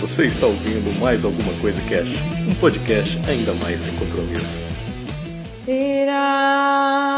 Você está ouvindo mais alguma coisa Cash, um podcast ainda mais sem compromisso. Singare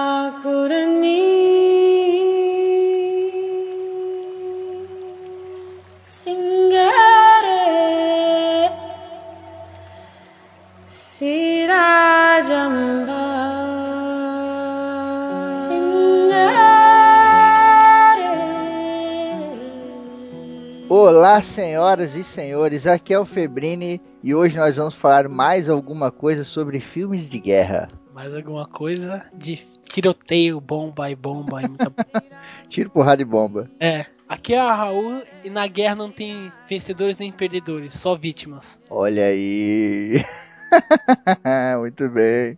Olá, senhoras e senhores, aqui é o Febrini e hoje nós vamos falar mais alguma coisa sobre filmes de guerra. Mais alguma coisa de tiroteio, bomba e bomba e muita... Tiro, porrada e bomba. É, aqui é a Raul e na guerra não tem vencedores nem perdedores, só vítimas. Olha aí. Muito bem.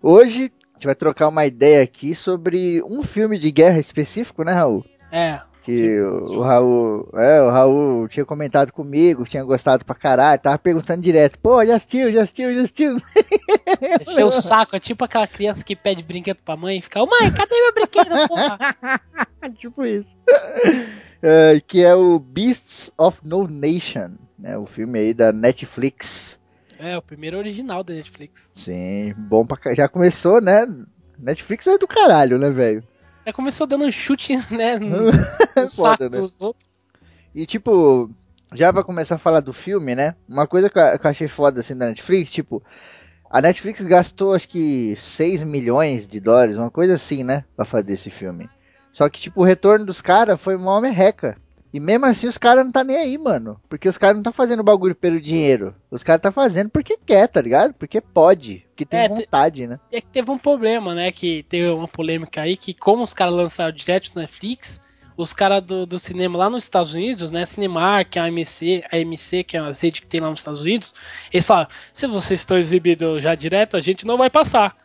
Hoje a gente vai trocar uma ideia aqui sobre um filme de guerra específico, né, Raul? É, Que o, Raul, é, o Raul tinha comentado comigo, tinha gostado pra caralho, tava perguntando direto, pô, já assistiu, já assistiu, já assistiu. encher o saco, é tipo aquela criança que pede brinquedo pra mãe e fica, ô mãe, cadê meu brinquedo, porra? tipo isso. É, que é o Beasts of No Nation, né? O filme aí da Netflix. É, o primeiro original da Netflix. Sim, bom pra Já começou, né? Netflix é do caralho, né, velho? Já começou dando um chute, né, no, É no saco foda, né? dos outros. E tipo, já pra começar a falar do filme, né? Uma coisa que eu, que eu achei foda assim da Netflix, tipo, a Netflix gastou acho que 6 milhões de dólares, uma coisa assim, né? Pra fazer esse filme. Só que, tipo, o retorno dos caras foi uma merreca. E mesmo assim os caras não tá nem aí, mano. Porque os caras não tá fazendo bagulho pelo dinheiro. Os caras tá fazendo porque quer, tá ligado? Porque pode. Porque tem É, vontade, né? É que teve um problema, né? Que teve uma polêmica aí que, como os caras lançaram direto no Netflix, os caras do, do cinema lá nos Estados Unidos, né? Cinemark, a AMC, a AMC, que é a rede que tem lá nos Estados Unidos, eles falam: se vocês estão exibindo já direto, a gente não vai passar.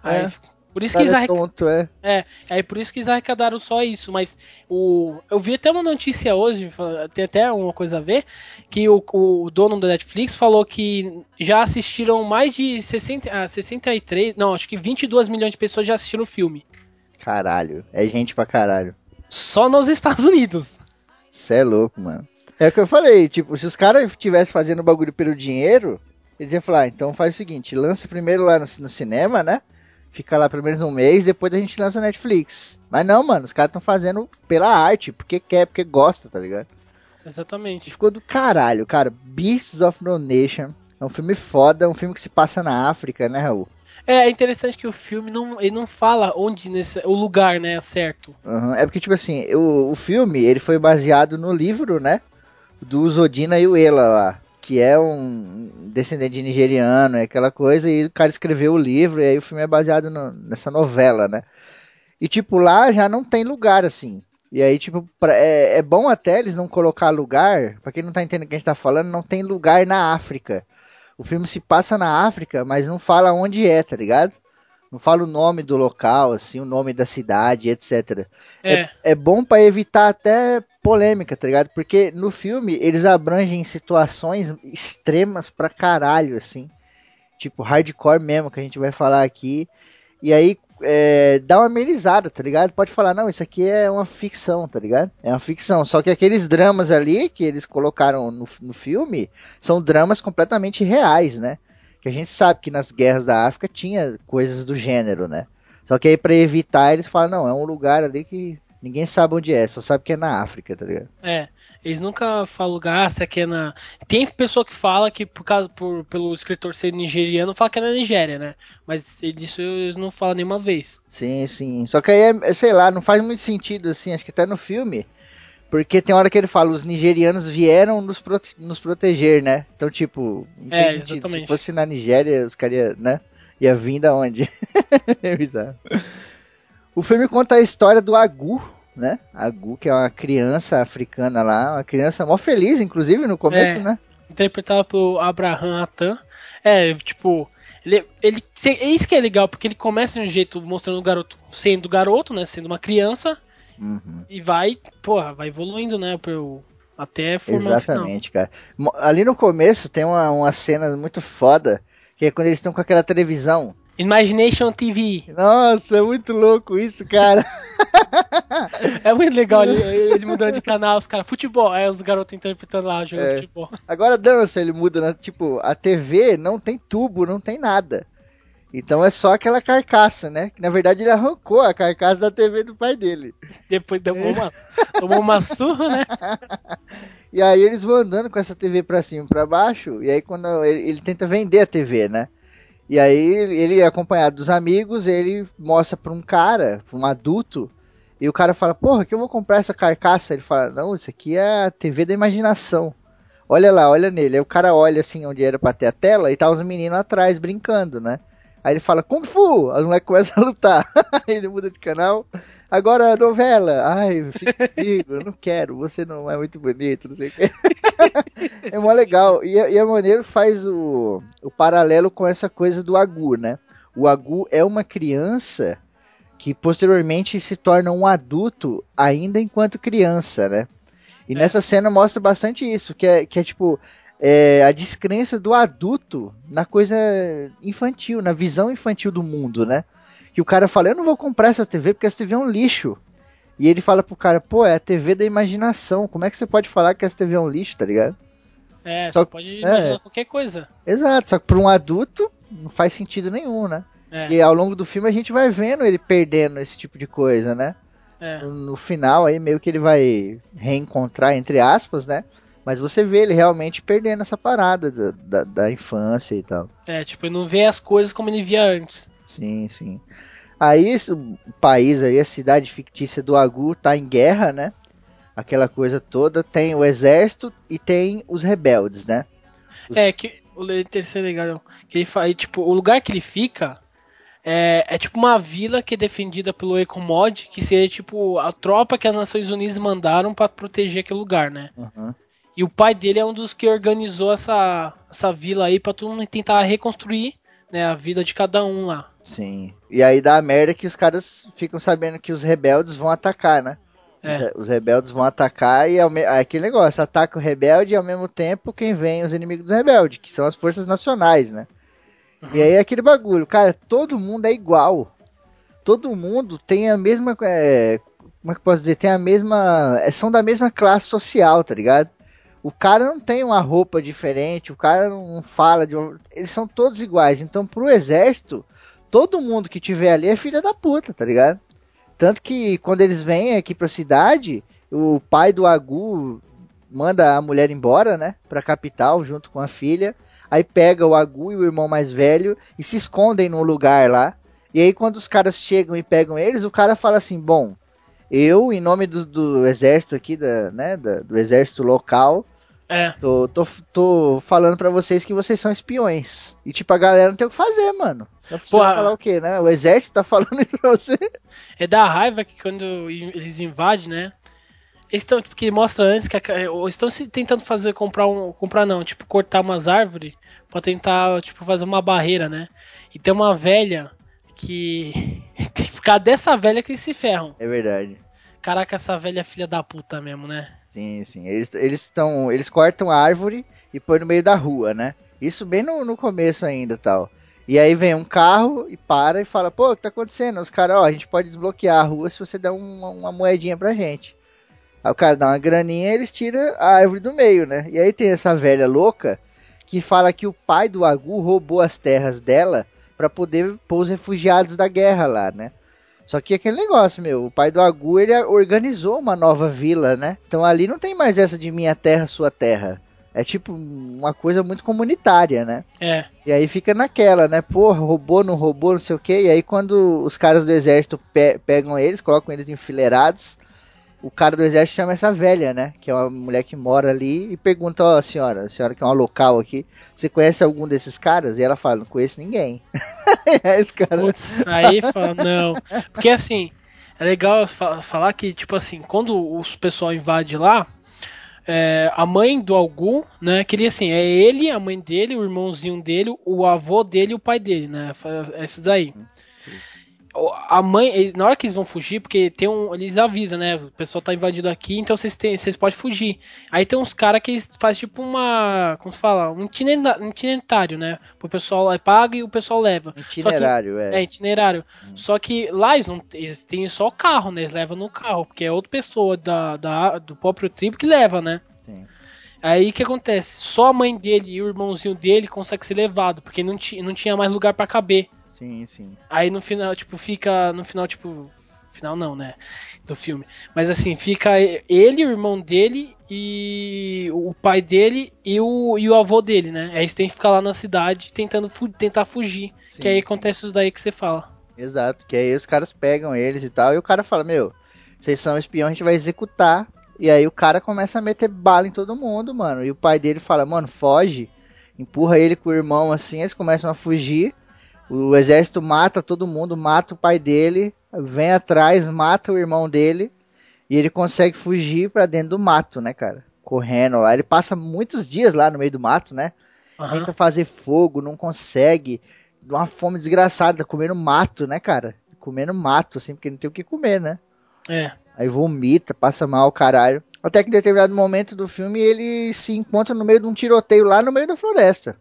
Aí, É. por isso que eles é arrecadaram. tonto, é. É, aí por isso que eles arrecadaram só isso, mas o eu vi até uma notícia hoje, tem até uma coisa a ver, que o, o dono da Netflix falou que já assistiram mais de 60, ah, 63, não, acho que 22 milhões de pessoas já assistiram o filme. Caralho. É gente pra caralho. Só nos Estados Unidos. Cê é louco, mano. É o que eu falei, tipo, se os caras estivessem fazendo bagulho pelo dinheiro, eles iam falar, ah, então faz o seguinte, lança primeiro lá no, no cinema, né? Fica lá pelo menos um mês, depois a gente lança Netflix. Mas não, mano, os caras estão fazendo pela arte, porque quer, porque gosta, tá ligado? Exatamente. Ficou do caralho, cara. Beasts of No Nation. É um filme foda, é um filme que se passa na África, né, Raul? É, é interessante que o filme não, ele não fala onde nesse, o lugar, né, certo. Uhum. É porque, tipo assim, o, o filme, ele foi baseado no livro, né? Do Zodina e o Ela lá. Que é um descendente de nigeriano, é aquela coisa, e o cara escreveu o livro, e aí o filme é baseado no- nessa novela, né? E, tipo, lá já não tem lugar, assim. E aí, tipo, pra- é, é bom até eles não colocar lugar, pra quem não tá entendendo o que a gente tá falando, não tem lugar na África. O filme se passa na África, mas não fala onde é, tá ligado? Não fala o nome do local, assim, o nome da cidade, etc. É, É bom pra evitar até polêmica, tá ligado? Porque no filme eles abrangem situações extremas pra caralho, assim. Tipo, hardcore mesmo, que a gente vai falar aqui. E aí é, dá uma amenizada, tá ligado? Pode falar, não, isso aqui é uma ficção, tá ligado? É uma ficção. Só que aqueles dramas ali que eles colocaram no, no filme são dramas completamente reais, né? Que a gente sabe que nas guerras da África tinha coisas do gênero, né? Só que aí pra evitar eles falam, não, é um lugar ali que ninguém sabe onde é, só sabe que é na África, tá ligado? É, eles nunca falam lugar, se aqui é na. Tem pessoa que fala que por causa por, pelo escritor ser nigeriano, fala que é na Nigéria, né? Mas disso eles não falam nenhuma vez. Sim, sim. Só que aí, é, sei lá, não faz muito sentido, assim, acho que até no filme. Porque tem hora que ele fala, os nigerianos vieram nos, prote- nos proteger, né? Então, tipo, não É, sentido. Se fosse na Nigéria, os caras, né? Ia vir da onde? é bizarro. O filme conta a história do Agu, né? Agu, que é uma criança africana lá, uma criança mó feliz, inclusive, no começo, É. né? Interpretado pelo Abraham Atan. É, tipo. Ele, ele, é isso que é legal, porque ele começa de um jeito mostrando o garoto sendo garoto, né? Sendo uma criança, Uhum. e vai, porra, vai evoluindo, né? Pro, até formar. Exatamente, cara. Ali no começo tem uma, uma cena muito foda, que é quando eles estão com aquela televisão. Imagination TV. Nossa, é muito louco isso, cara. É muito legal ele, ele mudando de canal, os caras, futebol. Aí os garotos interpretando lá, jogando É. futebol. Agora dança, ele muda, né? Tipo, a TV não tem tubo, não tem nada. Então é só aquela carcaça, né? Que na verdade ele arrancou a carcaça da TV do pai dele. Depois tomou uma, tomou uma surra, né? E aí eles vão andando com essa TV pra cima e pra baixo, e aí quando ele, ele tenta vender a TV, né? E aí ele, acompanhado dos amigos, ele mostra pra um cara, pra um adulto, e o cara fala, porra, que eu vou comprar essa carcaça? Ele fala, não, isso aqui é a TV da imaginação. Olha lá, olha nele. Aí o cara olha assim onde era pra ter a tela e tá os meninos atrás brincando, né? Aí ele fala, Kung Fu! As moleques começam a lutar. Aí ele muda de canal. Agora novela. Ai, fica comigo, eu não quero, você não é muito bonito, não sei o que. é mó legal. E, a- e a maneira faz o, o paralelo com essa coisa do Agu, né? O Agu é uma criança que posteriormente se torna um adulto ainda enquanto criança, né? E É. nessa cena mostra bastante isso, que é, que é tipo é, a descrença do adulto na coisa infantil, na visão infantil do mundo, né? Que o cara fala, eu não vou comprar essa TV porque essa TV é um lixo. E ele fala pro cara, pô, é a TV da imaginação, como é que você pode falar que essa TV é um lixo, tá ligado? É, Só- você pode é. imaginar qualquer coisa. Exato, só que pra um adulto não faz sentido nenhum, né? É, E ao longo do filme a gente vai vendo ele perdendo esse tipo de coisa, né? é. No, no final aí meio que ele vai reencontrar, entre aspas, né? Mas você vê ele realmente perdendo essa parada da, da, da infância e tal. É, tipo, ele não vê as coisas como ele via antes. Sim, sim. Aí esse- o país aí, a cidade fictícia do Agu tá em guerra, né? Aquela coisa toda. Tem o exército e tem os rebeldes, né? Os- É, que o terceiro legal, que ele fala, tipo, o lugar que ele fica é, é tipo uma vila que é defendida pelo Ecomod, que seria tipo a tropa que as Nações Unidas mandaram pra proteger aquele lugar, né? Uhum. E o pai dele é um dos que organizou essa, essa vila aí pra todo mundo tentar reconstruir né, a vida de cada um lá. Sim. E aí dá a merda que os caras ficam sabendo que os rebeldes vão atacar, né? É. Os re- Os rebeldes vão atacar e ao me- é aquele negócio, ataca o rebelde e ao mesmo tempo quem vem os inimigos do rebelde, que são as forças nacionais, né? E aí é aquele bagulho, cara, todo mundo é igual. Todo mundo tem a mesma. é, como é que eu posso dizer? Tem a mesma. é, São da mesma classe social, tá ligado? O cara não tem uma roupa diferente, o cara não fala de. Eles são todos iguais. Então, pro exército, todo mundo que tiver ali é filha da puta, tá ligado? Tanto que quando eles vêm aqui pra cidade, o pai do Agu manda a mulher embora, né? Pra capital, junto com a filha. Aí pega o Agu e o irmão mais velho e se escondem num lugar lá. E aí quando os caras chegam e pegam eles, o cara fala assim, bom, eu, em nome do, do exército aqui, da, né, da- do exército local, É, tô, tô, tô falando pra vocês que vocês são espiões. E tipo, a galera não tem o que fazer, mano. Não precisa Porra. falar o quê, né? O exército tá falando isso pra você. é da raiva que quando eles invadem, né? Eles estão, tipo, que mostra antes que a- ou estão se tentando fazer comprar um, comprar não, tipo cortar umas árvores pra tentar, tipo, fazer uma barreira, né? E tem uma velha que que por causa dessa velha que eles se ferram. É verdade. Caraca, essa velha é filha da puta mesmo, né? Sim, sim. Eles eles estão, eles cortam a árvore e põem no meio da rua, né? Isso bem no, no começo ainda, tal. E aí vem um carro e para e fala, pô, o que tá acontecendo? Os caras, ó, a gente pode desbloquear a rua se você der uma, uma moedinha pra gente. Aí o cara dá uma graninha eles tiram a árvore do meio, né? E aí tem essa velha louca que fala que o pai do Agu roubou as terras dela pra poder pôr os refugiados da guerra lá, né? Só que aquele negócio, meu, o pai do Agu, ele organizou uma nova vila, né? Então ali não tem mais essa de minha terra, sua terra. É tipo uma coisa muito comunitária, né? É. E aí fica naquela, né? Porra, roubou, não roubou, não sei o que. E aí quando os caras do exército pe- pegam eles, colocam eles enfileirados, o cara do exército chama essa velha, né? Que é uma mulher que mora ali e pergunta, ó, senhora, a senhora que é uma local aqui, você conhece algum desses caras? E ela fala, não conheço ninguém. aí esse cara... Putz, aí fala, não. Porque assim, é legal fa- falar que, tipo assim, quando os pessoal invade lá, é, a mãe do Algum, né, queria assim, é ele, a mãe dele, o irmãozinho dele, o avô dele e o pai dele, né? Esses aí. O- a mãe, na hora que eles vão fugir, porque tem um. Eles avisam, né? O pessoal tá invadindo aqui, então vocês, têm, vocês podem fugir. Aí tem uns caras que fazem tipo uma. Como se fala? Um itinerário, né? O pessoal é paga e o pessoal leva. Itinerário, É, é. itinerário. Só que lá eles, não, eles têm só carro, né? Eles levam no carro, porque é outra pessoa da, da, do próprio tribo que leva, né? Sim. Aí o que acontece? Só a mãe dele e o irmãozinho dele conseguem ser levado, porque não, não tinha mais lugar pra caber. Sim, sim. Aí no final, tipo, fica. No final, tipo. Final não, né? Do filme. Mas assim, fica ele, o irmão dele e o pai dele e o, e o avô dele, né? Aí eles têm que ficar lá na cidade tentando fu- tentar fugir. Sim, que aí sim. acontece isso daí que você fala. Exato, que aí os caras pegam eles e tal, e o cara fala, meu, vocês são espião, a gente vai executar. E aí o cara começa a meter bala em todo mundo, mano. E o pai dele fala, mano, foge. Empurra ele com o irmão assim, eles começam a fugir. O exército mata todo mundo, mata o pai dele, vem atrás, mata o irmão dele. E ele consegue fugir pra dentro do mato, né, cara? Correndo lá. Ele passa muitos dias lá no meio do mato, né? Aham. Tenta fazer fogo, não consegue. Uma fome desgraçada, comendo mato, né, cara? Comendo mato, assim, porque não tem o que comer, né? É. Aí vomita, passa mal, caralho. Até que em determinado momento do filme ele se encontra no meio de um tiroteio lá no meio da floresta.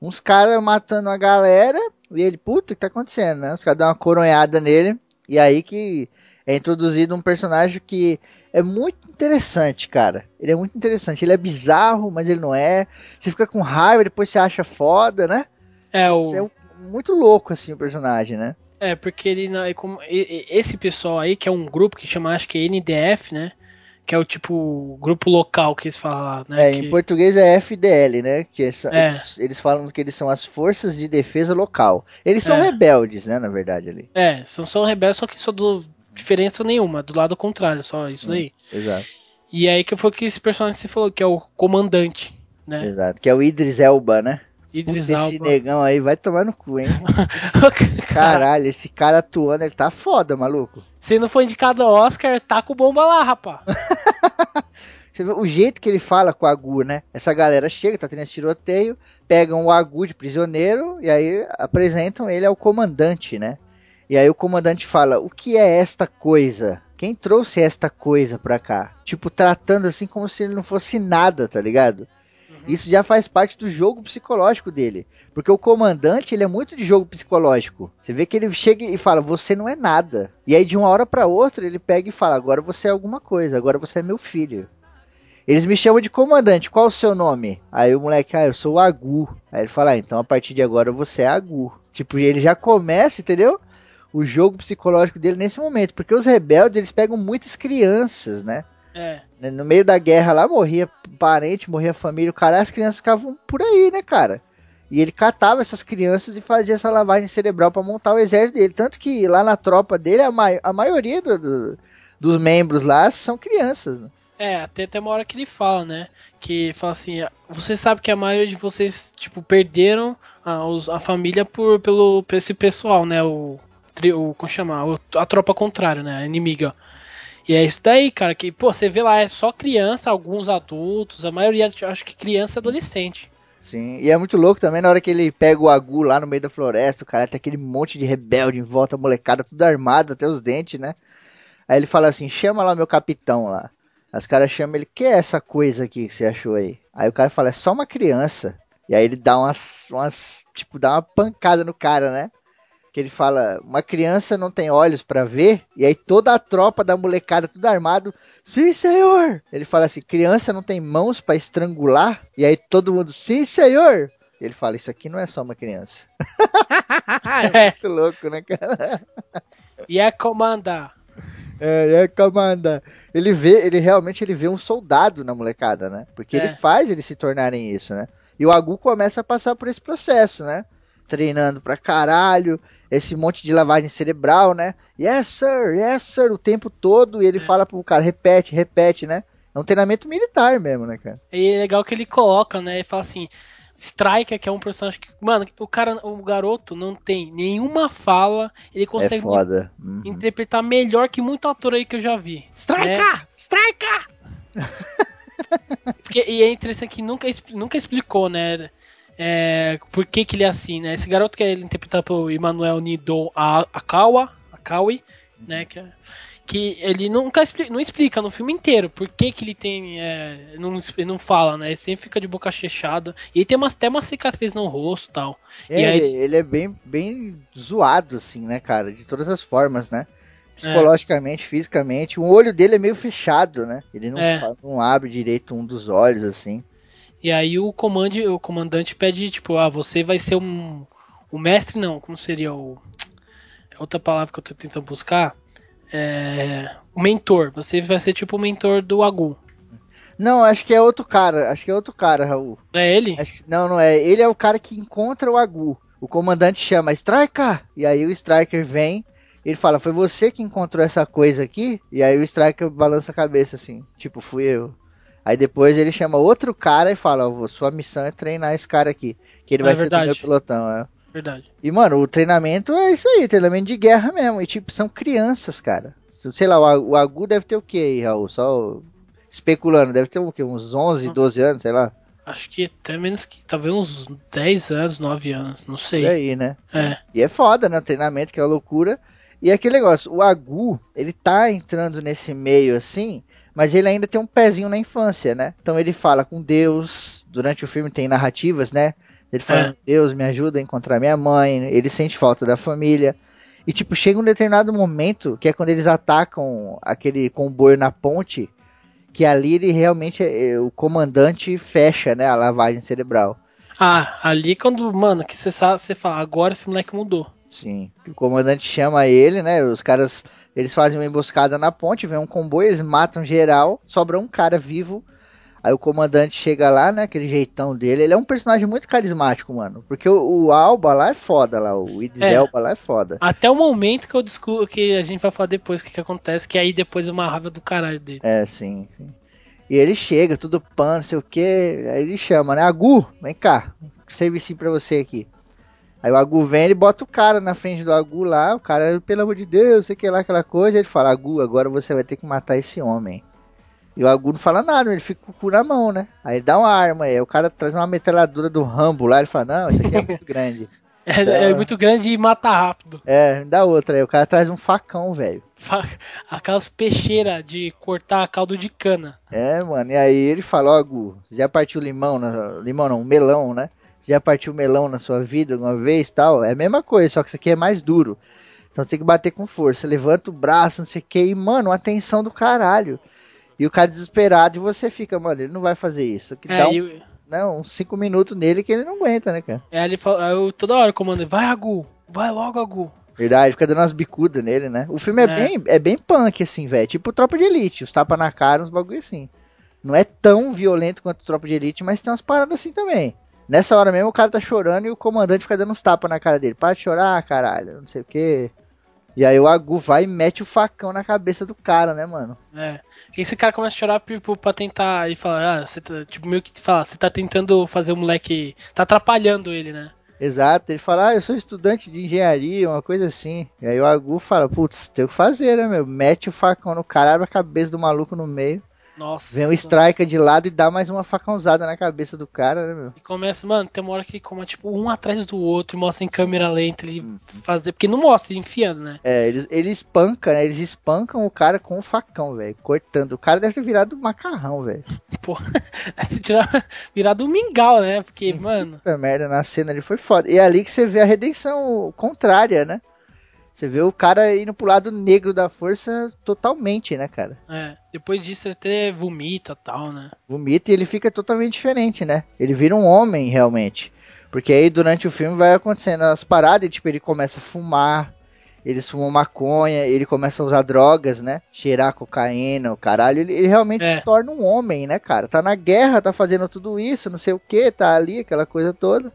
Uns caras matando a galera e ele, puta, o que tá acontecendo, né? Os caras dão uma coronhada nele. E aí que é introduzido um personagem que é muito interessante, cara. Ele é muito interessante. Ele é bizarro, mas ele não é. Você fica com raiva, depois você acha foda, né? É, o. É muito louco, assim, o personagem, né? É, porque ele, esse pessoal aí, que é um grupo que chama, acho que é NDF, né? Que é o tipo grupo local que eles falam, né? É, que- em português é FDL, né? Que é- É. Eles, eles falam que eles são as forças de defesa local. Eles são É. rebeldes, né? Na verdade, ali. É, são só rebeldes, só que só do diferença nenhuma, do lado contrário, só isso daí. Exato, E aí que foi que esse personagem que você falou, que é o comandante, né? exato. Que é o Idris Elba, né? Idris Puta, esse negão aí vai tomar no cu, hein? Caralho, esse cara atuando, ele tá foda, maluco. Se não for indicado ao Oscar, tá com bomba lá, rapá. Você vê o jeito que ele fala com o Agu, né? Essa galera chega, tá tendo esse tiroteio, pegam o Agu de prisioneiro e aí apresentam ele ao comandante, né? E aí o comandante fala: "O que é esta coisa? Quem trouxe esta coisa pra cá?" Tipo tratando assim como se ele não fosse nada, tá ligado? Isso já faz parte do jogo psicológico dele, porque o comandante ele é muito de jogo psicológico. Você vê que ele chega e fala: "Você não é nada". E aí de uma hora pra outra ele pega e fala: "Agora você é alguma coisa, agora você é meu filho". Eles me chamam de comandante, qual o seu nome? Aí o moleque, ah, eu sou o Agu. Aí ele fala, ah, então a partir de agora você é Agu. Tipo, ele já começa, entendeu? O jogo psicológico dele nesse momento. Porque os rebeldes, eles pegam muitas crianças, né? É. No meio da guerra lá, morria parente, morria família, o cara, as crianças ficavam por aí, né, cara? E ele catava essas crianças e fazia essa lavagem cerebral pra montar o exército dele. Tanto que lá na tropa dele, a, mai- a maioria do- do- dos membros lá são crianças, né? É, até tem uma hora que ele fala, né? Que fala assim, você sabe que a maioria de vocês, tipo, perderam a, a família por, pelo, esse pessoal, né? O, o como chama? O- a tropa contrária, né? A inimiga. E é isso daí, cara, que, pô, você vê lá, é só criança, alguns adultos, a maioria, acho que criança e adolescente. Sim, e é muito louco também na hora que ele pega o Agu lá no meio da floresta, o cara tem aquele monte de rebelde em volta, molecada tudo armado até os dentes, né? Aí ele fala assim, chama lá meu capitão lá. As caras chamam ele, que é essa coisa aqui que você achou aí? Aí o cara fala, é só uma criança. E aí ele dá umas, umas tipo, dá uma pancada no cara, né? Que ele fala, uma criança não tem olhos pra ver, e aí toda a tropa da molecada, tudo armado, sim senhor! Ele fala assim, criança não tem mãos pra estrangular, e aí todo mundo, sim senhor! E ele fala, isso aqui não é só uma criança. é muito louco, né, cara? E é comanda. É, é, comanda. Ele vê, ele realmente ele vê um soldado na molecada, né? Porque É. ele faz eles se tornarem isso, né? E o Agu começa a passar por esse processo, né? Treinando pra caralho, esse monte de lavagem cerebral, né? Yes, sir, yes, sir, o tempo todo. E ele fala pro cara, repete, repete, né? É um treinamento militar mesmo, né, cara? E é legal que ele coloca, né? Ele fala assim. Striker, que é um personagem que. Mano, o cara, o garoto não tem nenhuma fala. Ele É consegue foda. Uhum. interpretar melhor que muito ator aí que eu já vi. Striker! Striker! Porque, e é interessante que nunca, nunca explicou, né? É, por que, que ele é assim, né? Esse garoto que é interpretado pelo Emmanuel Nido A- Akawa, Kawi, né? Que, é- que ele nunca expli- não explica no filme inteiro por que, que ele tem. é, não, não fala, né? Ele sempre fica de boca fechada. E ele tem uma, até uma cicatriz no rosto e tal. É, E aí- ele, é bem, bem zoado, assim, né, cara? De todas as formas, né? Psicologicamente, fisicamente. O olho dele é meio fechado, né? Ele não, É. não abre direito um dos olhos, assim. E aí o, comande, o comandante pede, tipo, ah, você vai ser um. O mestre não, como seria o. é Outra palavra que eu tô tentando buscar. É. O mentor. Você vai ser tipo o mentor do Agu. Não, acho que é outro cara. Acho que é outro cara, Raul. Não é ele? Acho não, não é. Ele é o cara que encontra o Agu. O comandante chama Striker. E aí o Striker vem. Ele fala, foi você que encontrou essa coisa aqui? E aí o Striker balança a cabeça assim. Tipo, fui eu. Aí depois ele chama outro cara e fala, sua missão é treinar esse cara aqui. Que ele É vai ser do verdade. meu pelotão. É. Verdade. E, mano, o treinamento é isso aí, treinamento de guerra mesmo. E, tipo, são crianças, cara. Sei lá, o o Agu deve ter o que aí, Raul? Só especulando, deve ter o quê? Uns 11, 12 anos, sei lá. Acho que até menos que. Talvez uns 10 anos, 9 anos. Não sei. Por aí, né? É. E é foda, né? O treinamento, que é uma loucura. E aquele negócio, o Agu, ele tá entrando nesse meio assim, mas ele ainda tem um pezinho na infância, né? Então ele fala com Deus, durante o filme tem narrativas, né? Ele fala, É. Deus me ajuda a encontrar minha mãe, ele sente falta da família. E tipo, chega um determinado momento, que é quando eles atacam aquele comboio na ponte, que ali ele realmente, é- o comandante fecha, né, a lavagem cerebral. Ah, ali quando. Mano, que você sabe, você fala, agora esse moleque mudou. Sim. O comandante chama ele, né? Os caras, eles fazem uma emboscada na ponte, vem um comboio, eles matam geral, sobra um cara vivo. Aí o comandante chega lá, né? Aquele jeitão dele. Ele é um personagem muito carismático, mano. Porque o, o Alba lá é foda lá, o Idris É. Elba lá é foda. Até o momento que eu descubro que a gente vai falar depois o que, que acontece, que aí depois é uma raiva do caralho dele. É, sim, sim. E ele chega, tudo pan, não sei o que. Aí ele chama, né? Agu, vem cá. Servicinho pra você aqui. Aí o Agu vem, ele bota o cara na frente do Agu lá. O cara, pelo amor de Deus, sei que lá, aquela coisa. Ele fala, Agu, agora você vai ter que matar esse homem. E o Agu não fala nada, ele fica com o cu na mão, né? Aí ele dá uma arma, aí o cara traz uma metralhadora do Rambo lá. Ele fala, não, isso aqui é muito grande. É, é muito grande e mata rápido. É, dá outra. Aí o cara traz um facão, velho. Aquelas peixeiras de cortar caldo de cana. É, mano, e aí ele fala, ó, Gu, você já partiu limão, na... limão não, melão, né? Você já partiu melão na sua vida alguma vez tal? É a mesma coisa, só que isso aqui é mais duro. Então você tem que bater com força, levanta o braço, não sei o que, e, mano, uma tensão do caralho. E o cara desesperado, e você fica, mano, ele não vai fazer isso. Que É, dá um, e- né, uns 5 minutos nele que ele não aguenta, né, cara? é, ele fala, eu toda hora comando, vai Agu, vai logo Agu. Verdade, fica dando umas bicudas nele, né? O filme é, É. bem é bem punk, assim, velho. Tipo Tropa de Elite, os tapa na cara, uns bagulho assim. Não é tão violento quanto Tropa de Elite, mas tem umas paradas assim também. Nessa hora mesmo o cara tá chorando e o comandante fica dando uns tapas na cara dele. Para de chorar, caralho, não sei o que. E aí o Agu vai e mete o facão na cabeça do cara, né, mano? É. E esse cara começa a chorar tipo, pra tentar e falar, ah, você tá, tipo, meio que fala, você tá tentando fazer o moleque. tá atrapalhando ele, né? Exato, ele fala, ah, eu sou estudante de engenharia, uma coisa assim. E aí o Agu fala, putz, tem o que fazer, né, meu? Mete o facão no cara, abre a cabeça do maluco no meio. Nossa. Vem o Striker de lado e dá mais uma facãozada na cabeça do cara, né, meu? E começa, mano, tem uma hora que ele come, tipo, um atrás do outro e mostra em câmera lenta ele Uhum. fazer. Porque não mostra ele enfiando, né? É, eles, eles espancam, né? Eles espancam o cara com o facão, velho. Cortando. O cara deve ter virado macarrão, velho. Porra. Aí você tira, virar do mingau, né? Porque, Sim. mano. Puta merda, na cena ali foi foda. E é ali que você vê a redenção contrária, né? Você vê o cara indo pro lado negro da força totalmente, né, cara? É, depois disso ele até vomita e tal, né? Vomita e ele fica totalmente diferente, né? Ele vira um homem, realmente. Porque aí durante o filme vai acontecendo as paradas e, tipo, ele começa a fumar, eles fumam maconha, ele começa a usar drogas, né? Cheirar cocaína, o caralho. Ele, ele realmente É. se torna um homem, né, cara? Tá na guerra, tá fazendo tudo isso, não sei o que, tá ali, aquela coisa toda.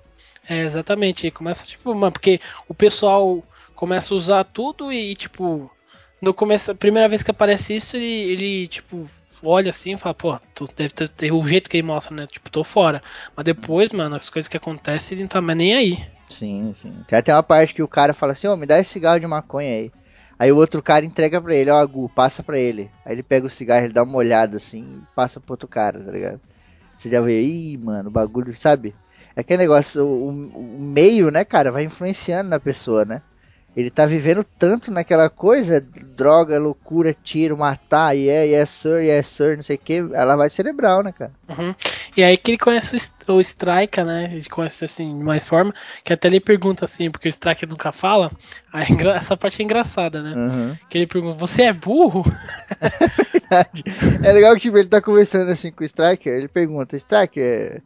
É, exatamente. Ele começa, tipo, mano, porque o pessoal começa a usar tudo e, tipo, no começo, a primeira vez que aparece isso, ele, ele tipo, olha assim e fala, pô, tu deve ter, ter o jeito que ele mostra, né? Tipo, tô fora. Mas depois, mano, as coisas que acontecem, ele não tá mais nem aí. Sim, sim. Tem até uma parte que o cara fala assim, ô, me dá esse cigarro de maconha aí. Aí o outro cara entrega pra ele, ó, Agu, passa pra ele. Aí ele pega o cigarro, ele dá uma olhada assim e passa pro outro cara, tá ligado? Você já vê, ih, mano, o bagulho, sabe? É aquele negócio, o, o meio, né, cara, vai influenciando na pessoa, né? Ele tá vivendo tanto naquela coisa, droga, loucura, tiro, matar, yeah, yes sir, yes sir, não sei o que, ela vai cerebral, né, cara? Uhum. E aí que ele conhece o St- o Striker, né? Ele conhece assim de mais forma, que até ele pergunta assim, porque o Striker nunca fala. Aí, é essa parte é engraçada, né? Uhum. Que ele pergunta, você é burro? verdade. É legal que tipo, ele tá conversando assim com o Striker, ele pergunta, Striker,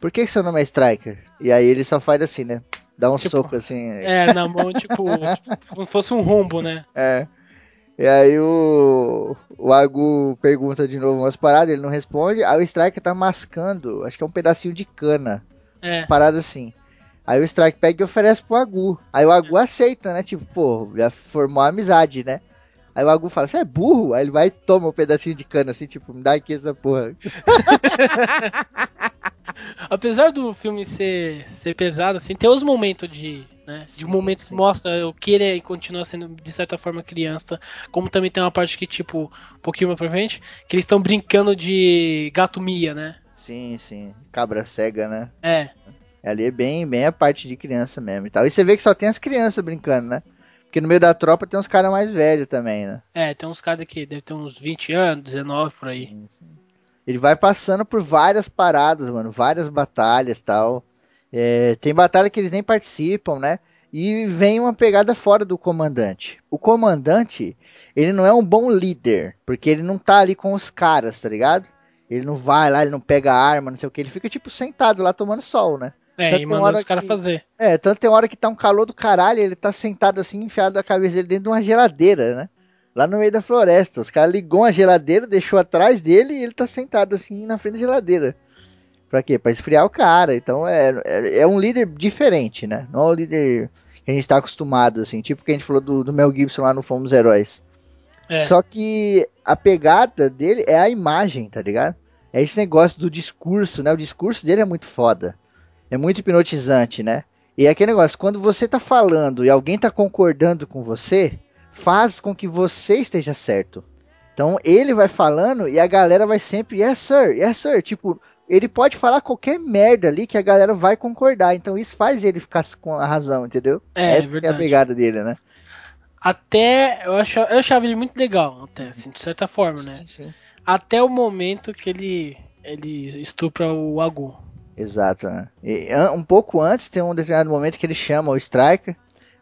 por que, que seu nome é Striker? E aí ele só faz assim, né? Dá um Tipo, soco assim. É, na mão, tipo, como se fosse um rombo, né? É. E aí o, o Agu pergunta de novo umas paradas, ele não responde. Aí o Striker tá mascando, acho que é um pedacinho de cana, É. parada assim. Aí o Strike pega e oferece pro Agu. Aí o Agu aceita, né? Tipo, pô, já formou amizade, né? Aí o Agu fala, você é burro? Aí ele vai e toma um pedacinho de cana, assim, tipo, me dá aqui essa porra. Apesar do filme ser, ser pesado, assim, tem os momentos de. Né, de Sim, momentos sim. que mostra o que ele é e continua sendo, de certa forma, criança. Como também tem uma parte que, tipo, um pouquinho mais pra frente, que eles estão brincando de gato Mia, né? Sim, sim. Cabra cega, né? É. Ali é bem, bem a parte de criança mesmo e tal. E você vê que só tem as crianças brincando, né? Porque no meio da tropa tem uns caras mais velhos também, né? É, tem uns caras que deve ter uns 20 anos, 19 por aí. Sim, sim. Ele vai passando por várias paradas, mano, várias batalhas tal. É, tem batalha que eles nem participam, né? E vem uma pegada fora do comandante. O comandante, ele não é um bom líder, porque ele não tá ali com os caras, tá ligado? Ele não vai lá, ele não pega arma, não sei o que, ele fica tipo sentado lá tomando sol, né? É, Tanto e mandando os caras fazer. É, tanto tem hora que tá um calor do caralho, ele tá sentado assim, enfiado a cabeça dele dentro de uma geladeira, né? Lá no meio da floresta. Os caras ligou a geladeira, deixou atrás dele e ele tá sentado assim na frente da geladeira. Pra quê? Pra esfriar o cara. Então é, é, é um líder diferente, né? Não é um líder que a gente tá acostumado, assim. Tipo que a gente falou do, do Mel Gibson lá no Fomos Heróis. É. Só que a pegada dele é a imagem, tá ligado? É esse negócio do discurso, né? O discurso dele é muito foda. É muito hipnotizante, né? E é aquele negócio, quando você tá falando e alguém tá concordando com você, faz com que você esteja certo. Então ele vai falando e a galera vai sempre, yes sir, yes sir. Tipo, ele pode falar qualquer merda ali que a galera vai concordar. Então isso faz ele ficar com a razão, entendeu? É, Essa é a verdade. pegada dele, né? Até. Eu achava, eu achava ele muito legal, até, assim, de certa forma, né? sim. Até o momento que ele. Ele estupra o Agu. Exato, né? E um pouco antes tem um determinado momento que ele chama o Striker.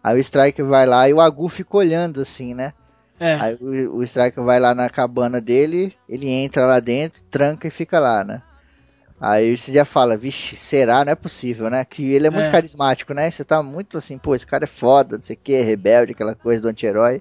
Aí o Striker vai lá e o Agu fica olhando assim, né? É. Aí o, o Striker vai lá na cabana dele, ele entra lá dentro, tranca e fica lá, né? Aí você já fala, vixe, será? Não é possível, né? Que ele é muito É. carismático, né? Você tá muito assim, pô, esse cara é foda, não sei o que, rebelde, aquela coisa do anti-herói.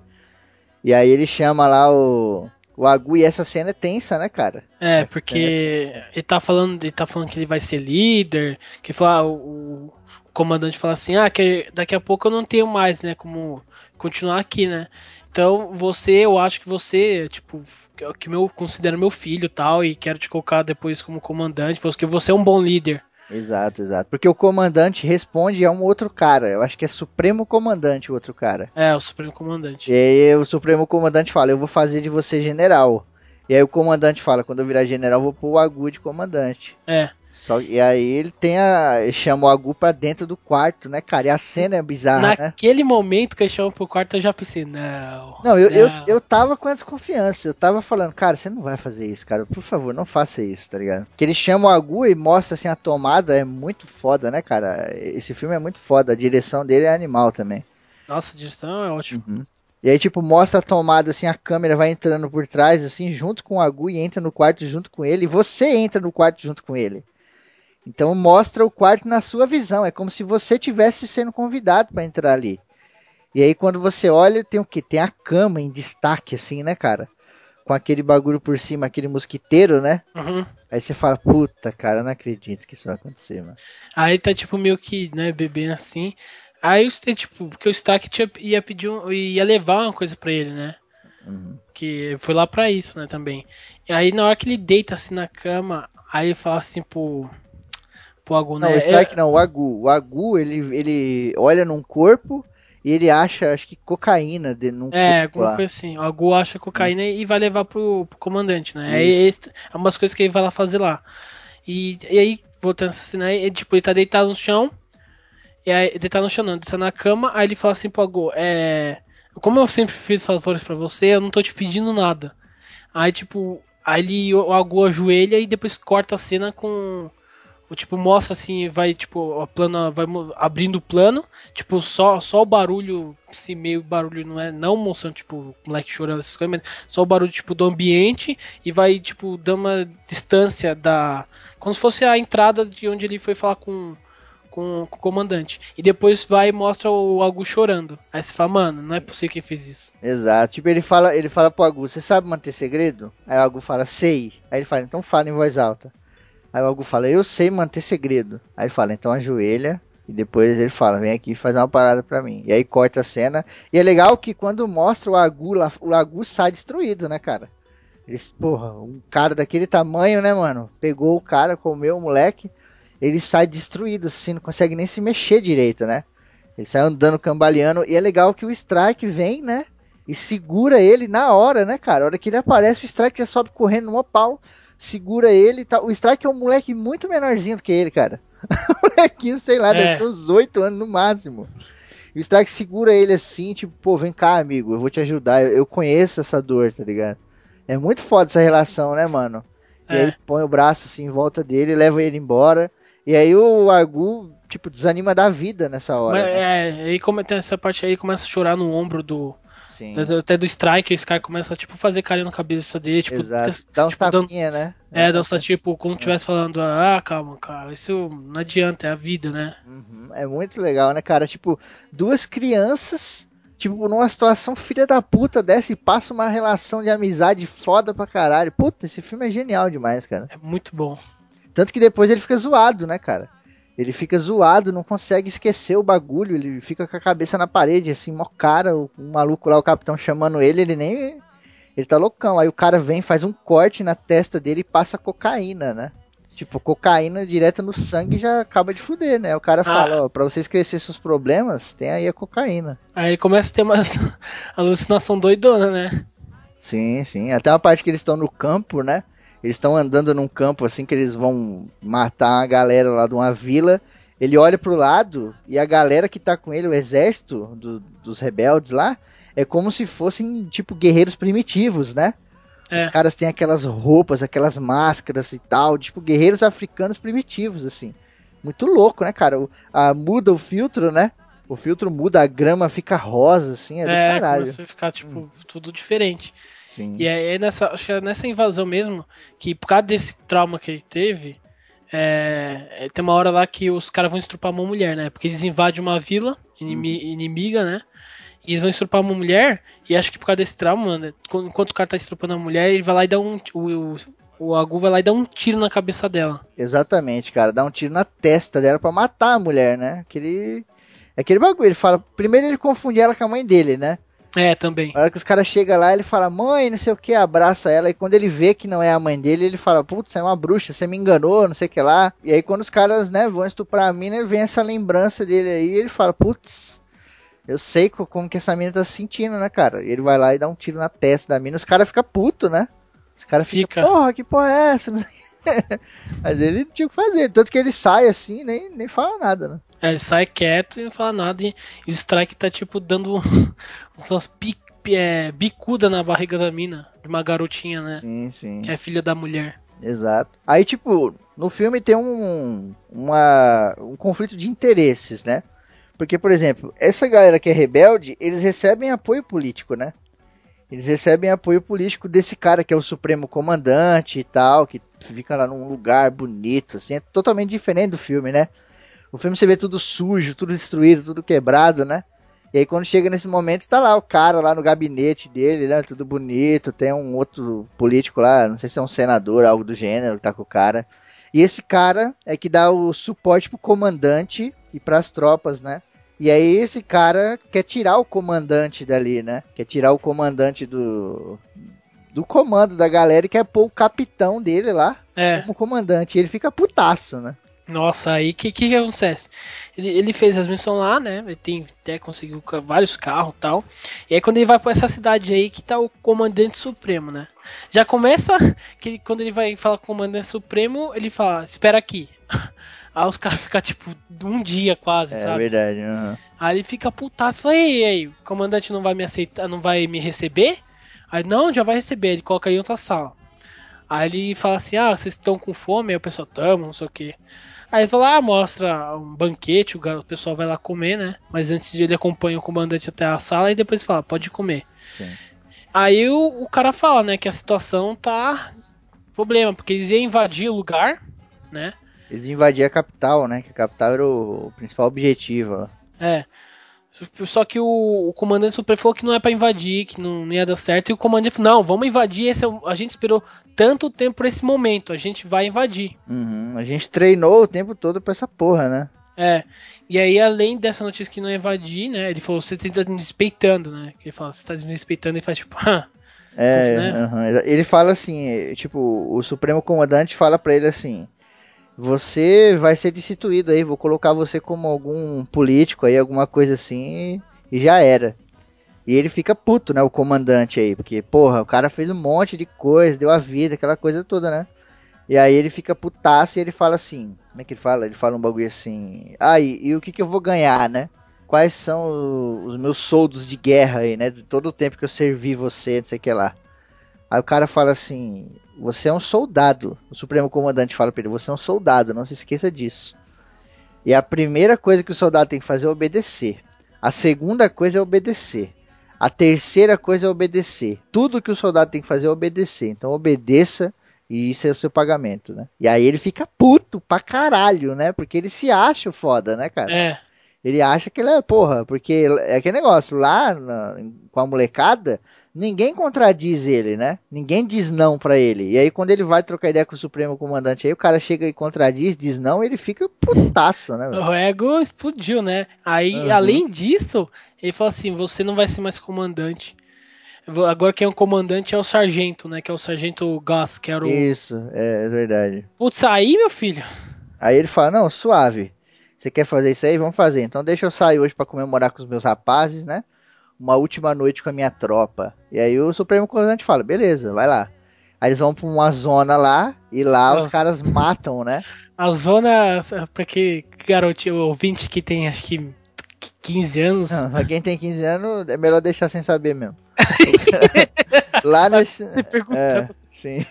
E aí ele chama lá o, o Agu e essa cena é tensa, né, cara? É, Essa porque cena é ele tá falando, ele tá falando que ele vai ser líder, que fala, ah, o comandante fala assim, ah, que daqui a pouco eu não tenho mais, né, como continuar aqui, né? Então, você, eu acho que você, tipo, que- que eu considero meu filho e tal, e quero te colocar depois como comandante, porque você é um bom líder. Exato, exato. Porque o comandante responde a um outro cara. Eu acho que é Supremo Comandante o outro cara. É, o supremo comandante. E aí o Supremo Comandante fala, eu vou fazer de você general. E aí o comandante fala, quando eu virar general, eu vou pôr o Agu de comandante. É, Só, e aí ele tem a. Ele chama o Agu pra dentro do quarto, né, cara? E a cena é bizarra, né? naquele momento que eu chamo pro quarto, eu já pensei, não. Não, eu, eu, não. eu tava com essa confiança. Eu tava falando, cara, você não vai fazer isso, cara. Por favor, não faça isso, tá ligado? Que ele chama o Agu e mostra assim a tomada, é muito foda, né, cara? Esse filme é muito foda. A direção dele é animal também. Nossa, a direção é ótima. Uhum. E aí, tipo, mostra a tomada, assim, a câmera vai entrando por trás, assim, junto com o Agu e entra no quarto junto com ele. E você entra no quarto junto com ele. Então mostra o quarto na sua visão. É como se você tivesse sendo convidado pra entrar ali. E aí quando você olha, tem o que? Tem a cama em destaque, assim, né, cara? Com aquele bagulho por cima, aquele mosquiteiro, né? Uhum. Aí você fala, puta, cara, não acredito que isso vai acontecer, mano. Aí tá tipo meio que, né, bebendo assim. Aí tipo, porque o Stark tinha, ia pedir um, ia levar uma coisa pra ele, né? Uhum. Que foi lá pra isso, né, também. E aí na hora que ele deita assim na cama, aí ele fala assim pro pro Agu, Não, né? o Strike não, o Agu. O Agu, ele, ele olha num corpo e ele acha, acho que cocaína de, num É, corpo alguma coisa assim. O Agu acha cocaína e vai levar pro, pro comandante, né? É, Isso. é umas coisas que ele vai lá fazer lá. E, e aí, voltando a essa cena aí, ele, tipo, ele tá deitado no chão. E aí ele tá no chão, não, ele tá na cama, aí ele fala assim pro Agu, é. Como eu sempre fiz favores pra você, eu não tô te pedindo nada. Aí, tipo, aí ele, o Agu ajoelha e depois corta a cena com. Tipo, mostra assim, vai, tipo, a plana, vai abrindo o plano, tipo, só, só o barulho, se meio barulho não é, não mostrando, tipo, moleque chorando, essas coisas, mas só o barulho, tipo, do ambiente e vai, tipo, dando uma distância da. Como se fosse a entrada de onde ele foi falar com, com, com o comandante. E depois vai e mostra o Agu chorando. Aí você fala, mano, não é possível que fez isso. Exato. Tipo, ele fala, ele fala pro Agu, você sabe manter segredo? Aí o Agu fala, sei. Aí ele fala, então fala em voz alta. Aí o Agu fala, eu sei manter segredo. Aí ele fala, então ajoelha. E depois ele fala, vem aqui fazer uma parada pra mim. E aí corta a cena. E é legal que quando mostra o Agu o Agu sai destruído, né, cara? Eles, porra, um cara daquele tamanho, né, mano? Pegou o cara, comeu o moleque. Ele sai destruído, assim, não consegue nem se mexer direito, né? Ele sai andando cambaleando. E é legal que o Strike vem, né? E segura ele na hora, né, cara? A hora que ele aparece, o Strike já sobe correndo no pau, segura ele e tal. O Strike é um moleque muito menorzinho do que ele, cara. Molequinho, sei lá, É. deve ter uns 8 anos no máximo. E o Strike segura ele assim, tipo, pô, vem cá, amigo, eu vou te ajudar. Eu, eu conheço essa dor, tá ligado? É muito foda essa relação, né, mano? E aí É. ele põe o braço assim em volta dele, leva ele embora. E aí o Agu, tipo, desanima da vida nessa hora. Mas, né? é, aí como tem essa parte aí, começa a chorar no ombro do. Sim. Até do Strike, esse cara começa a tipo, fazer carinho na cabeça dele, tipo, Exato. Dá uns tipo, dando- tapinha, né? É, dá uns tipo, como tivesse falando, ah, calma, cara, isso não adianta, é a vida, né? Uhum, É muito legal, né, cara? Tipo, duas crianças, tipo, numa situação filha da puta dessa e passa uma relação de amizade foda pra caralho. Puta, esse filme é genial demais, cara. É muito bom. Tanto que depois ele fica zoado, né, cara? Ele fica zoado, não consegue esquecer o bagulho, ele fica com a cabeça na parede, assim, mó cara, o, o maluco lá, o capitão chamando ele, ele nem. Ele tá loucão. Aí o cara vem, faz um corte na testa dele e passa cocaína, né? Tipo, cocaína direto no sangue já acaba de fuder, né? O cara fala, ó, pra você esquecer seus problemas, tem aí a cocaína. Aí ele começa a ter umas alucinação doidona, né? Sim, sim. Até uma parte que eles estão no campo, né? Eles estão andando num campo assim que eles vão matar uma galera lá de uma vila. Ele olha pro lado e a galera que tá com ele, o exército do- dos rebeldes lá, é como se fossem tipo guerreiros primitivos, né? É. Os caras têm aquelas roupas, aquelas máscaras e tal, tipo guerreiros africanos primitivos, assim. Muito louco, né, cara? O- a- muda o filtro, né? O filtro muda, a grama fica rosa, assim, é do É, caralho. começa a ficar, tipo, tudo diferente. Sim. E aí nessa, acho que é nessa invasão mesmo, que por causa desse trauma que ele teve, é, é, tem uma hora lá que os caras vão estrupar uma mulher, né? Porque eles invadem uma vila inimi- inimiga, né? E eles vão estrupar uma mulher, e acho que por causa desse trauma, né, quando- enquanto o cara tá estrupando a mulher, ele vai lá e dá um. O, o, Agu vai lá e dá um tiro na cabeça dela. Exatamente, cara. Dá um tiro na testa dela pra matar a mulher, né? Aquele. Aquele bagulho. Ele fala. Primeiro ele confunde ela com a mãe dele, né? É, também. Na hora que os caras chegam lá, ele fala, mãe, não sei o que, abraça ela. E quando ele vê que não é a mãe dele, ele fala, putz, é uma bruxa, você me enganou, não sei o que lá. E aí quando os caras, né, vão estuprar a mina, vem essa lembrança dele aí, ele fala, putz, eu sei co- como que essa mina tá se sentindo, né, cara? E ele vai lá e dá um tiro na testa da mina, os caras ficam putos, né? Os caras ficam, Fica. porra, que porra é essa? Mas ele não tinha o que fazer, tanto que ele sai assim, nem, nem fala nada, né? É, ele sai quieto e não fala nada. E, e o Strike tá, tipo, dando umas é, bicuda na barriga da mina, de uma garotinha, né? Sim, sim. Que é filha da mulher. Exato. Aí, tipo, no filme tem um, uma, um conflito de interesses, né? Porque, por exemplo, essa galera que é rebelde, eles recebem apoio político, né? Eles recebem apoio político desse cara que é o supremo comandante e tal, que fica lá num lugar bonito, assim, é totalmente diferente do filme, né? O filme você vê tudo sujo, tudo destruído, tudo quebrado, né? E aí quando chega nesse momento, tá lá o cara lá no gabinete dele, né? Tudo bonito, tem um outro político lá, não sei se é um senador, algo do gênero, que tá com o cara. E esse cara é que dá o suporte pro comandante e pras tropas, né? E aí esse cara quer tirar o comandante dali, né? Quer tirar o comandante do do comando da galera e quer pôr o capitão dele lá É, como comandante. E ele fica putaço, né? Nossa, aí o que, que que acontece? Ele, ele fez as missões lá, né? Ele tem até conseguiu vários carros e tal. E aí quando ele vai pra essa cidade aí que tá o comandante supremo, né? Já começa que ele- quando ele vai falar com o comandante supremo, ele fala, espera aqui. Aí os caras ficam tipo um dia quase, É sabe? verdade. aham. Aí ele fica putaço, fala, ei, ei, o comandante não vai me aceitar, não vai me receber? Aí, não, já vai receber, ele coloca aí em outra sala. Aí ele fala assim, ah, vocês estão com fome? Aí o pessoal, tamo, não sei o que. Aí ele fala, ah, mostra um banquete, o, gar- o pessoal vai lá comer, né? Mas antes de ele acompanha o comandante até a sala e depois fala, pode comer. Sim. Aí o, o cara fala, né, que a situação tá problema, porque eles iam invadir o lugar, né? Eles invadiam a capital, né? Que a capital era o, o principal objetivo. ó. É. Só que o, o comandante supremo falou que não é pra invadir, que não, não ia dar certo. E o comandante falou: não, vamos invadir. Esse é o- a gente esperou tanto tempo por esse momento, a gente vai invadir. Uhum, A gente treinou o tempo todo pra essa porra, né? É. E aí, além dessa notícia que não ia invadir, né? Ele falou: você tá me respeitando, né? Ele fala: você tá me respeitando. Ele faz tipo: "Hã, É, Né? aham. ele fala assim, tipo, o Supremo Comandante fala pra ele assim: Você vai ser destituído aí, vou colocar você como algum político aí, alguma coisa assim, e já era. E ele fica puto, né, o comandante aí, porque, porra, o cara fez um monte de coisa, deu a vida, aquela coisa toda, né? E aí ele fica putaço e ele fala assim, como é que ele fala? Ele fala um bagulho assim, ah, e, e o que que eu vou ganhar, né? Quais são os meus soldos de guerra aí, né? De todo o tempo que eu servi você, não sei o que lá. Aí o cara fala assim: Você é um soldado. O Supremo Comandante fala pra ele: Você é um soldado, não se esqueça disso. E a primeira coisa que o soldado tem que fazer é obedecer. A segunda coisa é obedecer. A terceira coisa é obedecer. Tudo que o soldado tem que fazer é obedecer. Então obedeça e isso é o seu pagamento, né? E aí ele fica puto pra caralho, né? Porque ele se acha foda, né, cara? É. Ele acha que ele é porra, porque é aquele negócio, lá na- com a molecada, ninguém contradiz ele, né? Ninguém diz não pra ele. E aí quando ele vai trocar ideia com o Supremo Comandante aí, o cara chega e contradiz, diz não, ele fica putaço, né? velho? O ego explodiu, né? Aí, Uhum. além disso, ele fala assim: você não vai ser mais comandante. Agora quem é o comandante é o sargento, né? Que é o sargento Gas, que era o. Isso, é, é verdade. Putz, aí, meu filho. Aí ele fala, não, suave. Você quer fazer isso aí? Vamos fazer. Então deixa eu sair hoje pra comemorar com os meus rapazes, né? Uma última noite com a minha tropa. E aí o Supremo Comandante fala, beleza, vai lá. Aí eles vão pra uma zona lá e lá os Nossa. caras matam, né? A zona, pra que garotinho, ouvinte que tem acho que 15 anos. Não, pra quem tem 15 anos, é melhor deixar sem saber mesmo. lá nesse. Se É, perguntando. sim.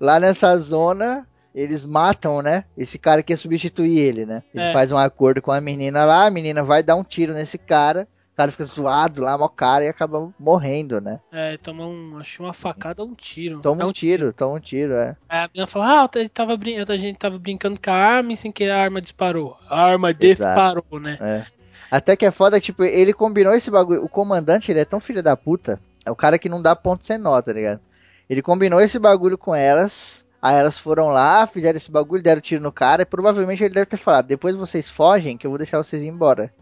Lá nessa zona, eles matam, né? Esse cara que ia substituir ele, né? Ele É. faz um acordo com a menina lá, a menina vai dar um tiro nesse cara, o cara fica zoado lá, mó cara, e acaba morrendo, né? É, toma um, acho uma facada ou um tiro. Toma É um tiro, toma um tiro, é. Aí a menina fala, ah, ele tava brin... a gente tava brincando com a arma e sem querer a arma disparou. A arma disparou, né? É. Até que é foda, tipo, ele combinou esse bagulho. O comandante, ele é tão filho da puta. É o cara que não dá ponto sem nota, tá ligado? Ele combinou esse bagulho com elas. Aí elas foram lá, fizeram esse bagulho, deram tiro no cara. E provavelmente ele deve ter falado: depois vocês fogem, que eu vou deixar vocês ir embora.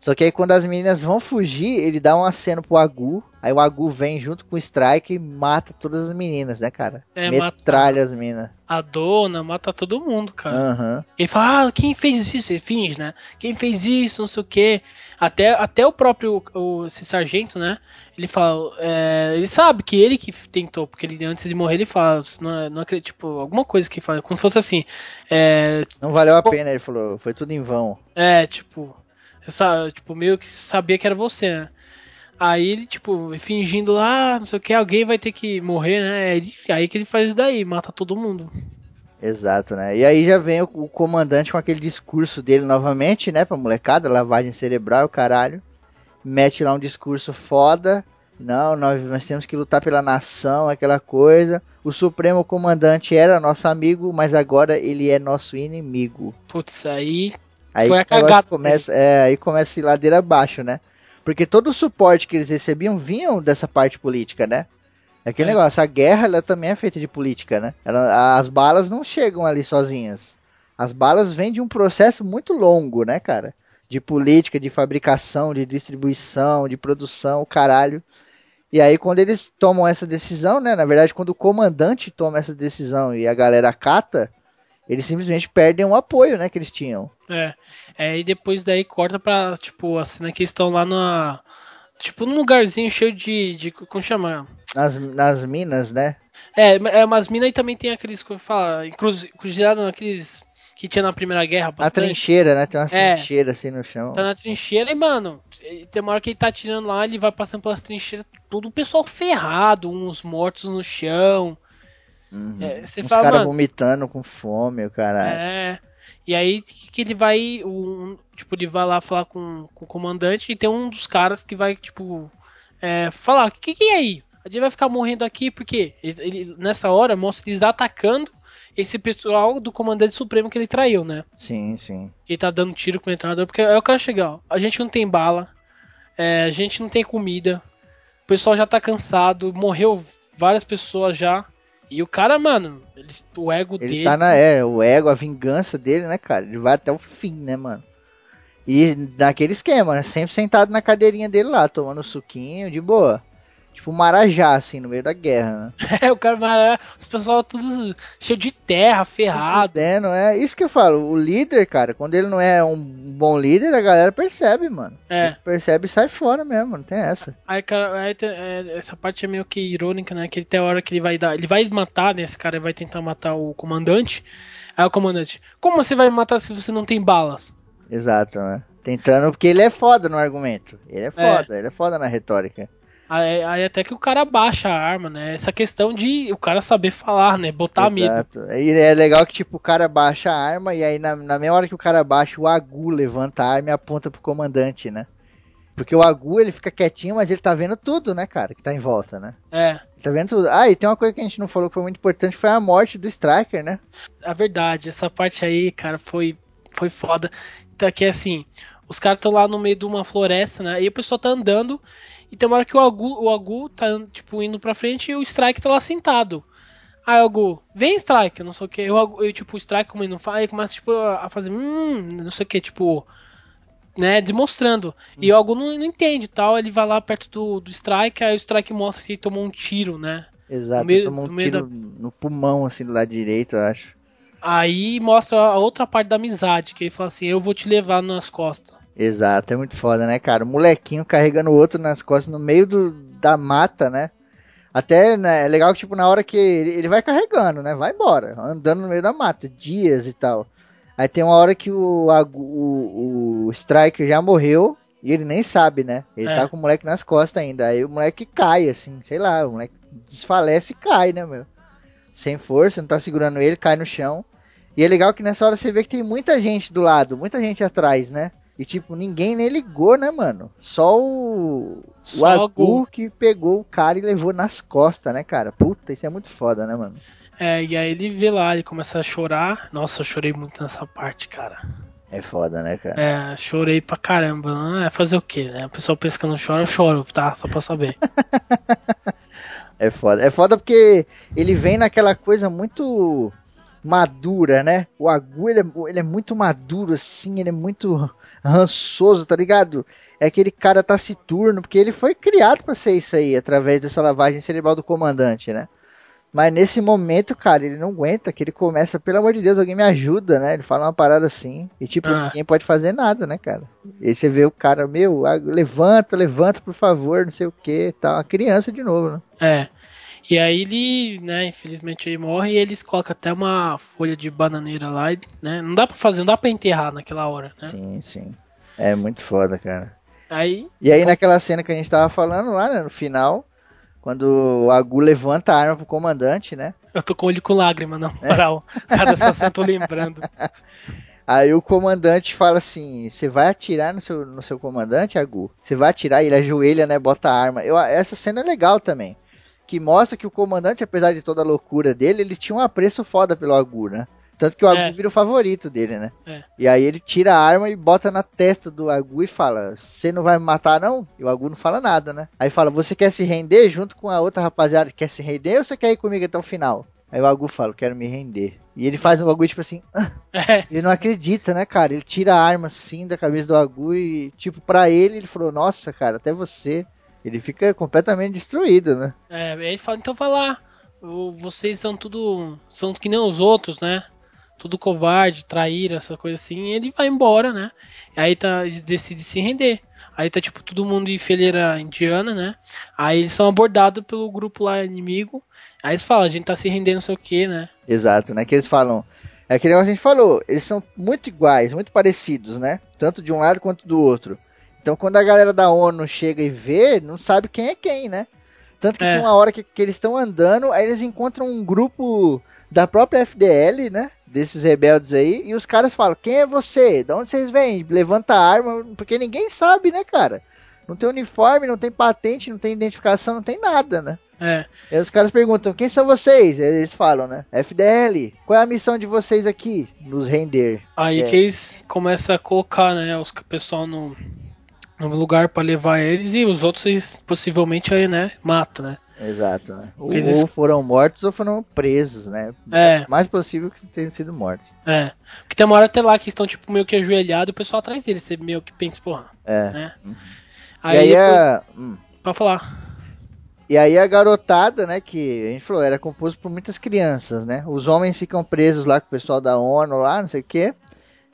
Só que aí quando as meninas vão fugir, ele dá um aceno pro Agu. Aí o Agu vem junto com o Strike e mata todas as meninas, né, cara? É, Metralha as minas. A dona mata todo mundo, cara. Aham. Ele fala, ah, quem fez isso? Ele finge, né? Quem fez isso, não sei o quê. Até, até o próprio o, esse sargento, né? Ele fala, é, ele sabe que ele que tentou, porque ele antes de morrer ele fala, não, é- não acredito, tipo, alguma coisa que fala, como se fosse assim, é, Não valeu a pena, ele falou. Foi tudo em vão. é, tipo, eu tipo, meio que sabia que era você, né? Aí ele, tipo, fingindo lá, não sei o que, alguém vai ter que morrer, né? Aí, ele- aí que ele faz isso daí, mata todo mundo. Exato, né? E aí já vem o, o comandante com aquele discurso dele novamente, né? Pra molecada, lavagem cerebral, caralho. Mete lá um discurso foda. Não, nós, nós temos que lutar pela nação, aquela coisa. O Supremo Comandante era nosso amigo, mas agora ele é nosso inimigo. Putz, aí Aí Foi a cagada começa, é, aí começa a ir ladeira abaixo, né? Porque todo o suporte que eles recebiam vinham dessa parte política, né? Aquele É. negócio, a guerra ela também é feita de política, né? Ela- as balas não chegam ali sozinhas. As balas vêm de um processo muito longo, né, cara? De política, de fabricação, de distribuição, de produção, caralho. E aí quando eles tomam essa decisão, né? Na verdade, quando o comandante toma essa decisão e a galera acata, Eles simplesmente perdem o apoio, né, que eles tinham. É. é. E depois daí corta pra, tipo, a cena que eles estão lá na. Tipo, num lugarzinho cheio de. de como chama? Nas, nas minas, né? É, é umas minas e também tem aqueles que fala, cruzado naqueles que tinha na Primeira Guerra. A trincheira, né? Tem uma É. trincheira assim no chão. Tá na trincheira e, mano, tem uma hora que ele tá atirando lá, ele vai passando pelas trincheiras, todo o pessoal ferrado, uns mortos no chão. Uhum. É, você Os caras vomitando com fome, o caralho. É. E aí que que ele vai. Um, tipo, ele vai lá falar com, com o comandante e tem um dos caras que vai, tipo, é, falar, o que, que é aí? A gente vai ficar morrendo aqui porque ele, ele- nessa hora mostra eles atacando esse pessoal do comandante supremo que ele traiu, né? Sim, sim. Que ele tá dando tiro com o treinador, porque é o cara chegar, ó. A gente não tem bala, é, a gente não tem comida, o pessoal já tá cansado, morreu várias pessoas já. E o cara, mano, ele- o ego Ele dele. tá na é, o ego, a vingança dele, né, cara? Ele vai até o fim, né, mano? E naquele esquema, né? Sempre sentado na cadeirinha dele lá, tomando suquinho, de boa. Tipo marajá, assim, no meio da guerra, né? É, o cara vai. Os pessoal tudo cheio de terra, ferrado. Fudendo, é isso que eu falo. O líder, cara, quando ele não é um bom líder, a galera percebe, mano. É. Percebe e sai fora mesmo, não tem essa. Aí, cara, aí é, essa parte é meio que irônica, né? Que ele tem a hora que ele vai dar. Ele vai matar, né? Esse cara vai tentar matar o comandante. Aí o comandante, como você vai matar se você não tem balas? Exato, né? Tentando, porque ele é foda no argumento. Ele é foda, ele é foda na retórica. Aí, aí até que o cara baixa a arma, né? Essa questão de o cara saber falar, né? Botar medo. Exato. E é legal que, tipo, o cara baixa a arma e aí na, na mesma hora que o cara baixa, o Agu levanta a arma e aponta pro comandante, né? Porque o Agu, ele fica quietinho, mas ele tá vendo tudo, né, cara, que tá em volta, né? É, Ele tá vendo tudo. Ah, e tem uma coisa que a gente não falou que foi muito importante, foi a morte do Striker, né? a verdade, essa parte aí, cara, foi, foi foda. Então, que é assim, os caras estão lá no meio de uma floresta, né? E o pessoal tá andando. E tem uma hora que o Agu, o Agu tá, tipo, indo pra frente e o Strike tá lá sentado. Aí o Agu, vem Strike, não sei o que. Eu, eu, tipo, o Strike, como ele não fala, ele começa, tipo, a fazer, hum, não sei o que, tipo, né, demonstrando. E o Agu não, não entende e tal. Ele vai lá perto do, do Strike, aí o Strike mostra que ele tomou um tiro, né? Exato, meio- ele tomou um tiro no pulmão, assim, do lado direito, eu acho. Aí mostra a outra parte da amizade, que ele fala assim, eu vou te levar nas costas. Exato, é muito foda, né, cara? O molequinho carregando o outro nas costas no meio do, da mata, né? Até né, é legal que, tipo, na hora que ele, ele vai carregando, né? Vai embora, andando no meio da mata, dias e tal. Aí tem uma hora que o, Agu- o, o Striker já morreu e ele nem sabe, né? Ele É. tá com o moleque nas costas ainda. Aí o moleque cai, assim, sei lá, o moleque desfalece e cai, né, meu? Sem força, não tá segurando ele, cai no chão. E é legal que nessa hora você vê que tem muita gente do lado, muita gente atrás, né? E tipo, ninguém nem ligou, né, mano? Só o. Só o o Agu Agu. que pegou o cara e levou nas costas, né, cara? Puta, isso é muito foda, né, mano? É, e aí ele vê lá, ele começa a chorar. Nossa, eu chorei muito nessa parte, cara. É foda, né, cara? É, chorei pra caramba. Ah, É fazer o quê, né? O pessoal pensa que eu não choro, eu choro, tá? Só pra saber. É foda. É foda porque ele vem naquela coisa muito madura, né? O Agu, ele é, ele é muito maduro, assim, ele é muito rançoso, tá ligado? É aquele cara taciturno, porque ele foi criado pra ser isso aí, através dessa lavagem cerebral do comandante, né? Mas nesse momento, cara, ele não aguenta, que ele começa, pelo amor de Deus, alguém me ajuda, né? Ele fala uma parada assim, e tipo, Ah. ninguém pode fazer nada, né, cara? E aí você vê o cara, meu, levanta, levanta, por favor, não sei o que, tal, uma criança de novo, né? É. E aí ele, né, infelizmente ele morre e eles colocam até uma folha de bananeira lá, e, né? Não dá pra fazer, não dá pra enterrar naquela hora, né? Sim, sim. É muito foda, cara. Aí, E aí naquela cena que a gente tava falando lá, né, no final, quando o Agu levanta a arma pro comandante, né? eu tô com o olho com lágrima, na moral. Cada essa cena eu tô lembrando. Aí o comandante fala assim: "Você vai atirar no seu, no seu comandante, Agu? Você vai atirar?" E ele ajoelha, né, bota a arma. Eu, essa cena é legal também, que mostra que o comandante, apesar de toda a loucura dele, ele tinha um apreço foda pelo Agu, né? Tanto que o Agu É. vira o favorito dele, né? É. E aí ele tira a arma e bota na testa do Agu e fala: Você não vai me matar, não? E o Agu não fala nada, né? Aí fala: Você quer se render junto com a outra rapaziada que quer se render ou você quer ir comigo até o final? Aí o Agu fala: Quero me render. E ele faz um bagulho tipo assim: É, Ele não acredita, né, cara? Ele tira a arma assim da cabeça do Agu e, tipo, pra ele, ele falou: Nossa, cara, até você. Ele fica completamente destruído, né? é, ele fala, então vai lá. Vocês são tudo. São que nem os outros, né? tudo covarde, traíra, essa coisa assim, e ele vai embora, né? Aí tá, eles decidem se render. Aí tá tipo todo mundo em fileira indiana, né? Aí eles são abordados pelo grupo lá inimigo. Aí eles falam, a gente tá se rendendo, não sei o que, né? Exato, né? Que eles falam. É aquele negócio que a gente falou, eles são muito iguais, muito parecidos, né? Tanto de um lado quanto do outro. Então quando a galera da ONU chega e vê, não sabe quem é quem, né? Tanto que É. tem uma hora que, que eles estão andando, aí eles encontram um grupo da própria FDL, né? Desses rebeldes aí, e os caras falam: Quem é você? De onde vocês vêm? Levanta a arma, porque ninguém sabe, né, cara? Não tem uniforme, não tem patente, não tem identificação, não tem nada, né? É. Aí os caras perguntam: Quem são vocês? Aí eles falam, né? FDL, qual é a missão de vocês aqui? Nos render. Aí É. que eles começam a colocar, né, os pessoal no, no lugar pra levar eles e os outros eles possivelmente aí, né, mata, né? Exato, né? Ou, eles- ou foram mortos ou foram presos, né? É. Mais possível que tenham sido mortos. É. Porque tem uma hora até lá que estão, tipo, meio que ajoelhados e o pessoal atrás deles. Você meio que pensa, porra, É. né? Uhum. Aí, e aí depois- a. hum. Pode falar. E aí a garotada, né, que a gente falou, era composto por muitas crianças, né? Os homens ficam presos lá com o pessoal da ONU lá, não sei o quê.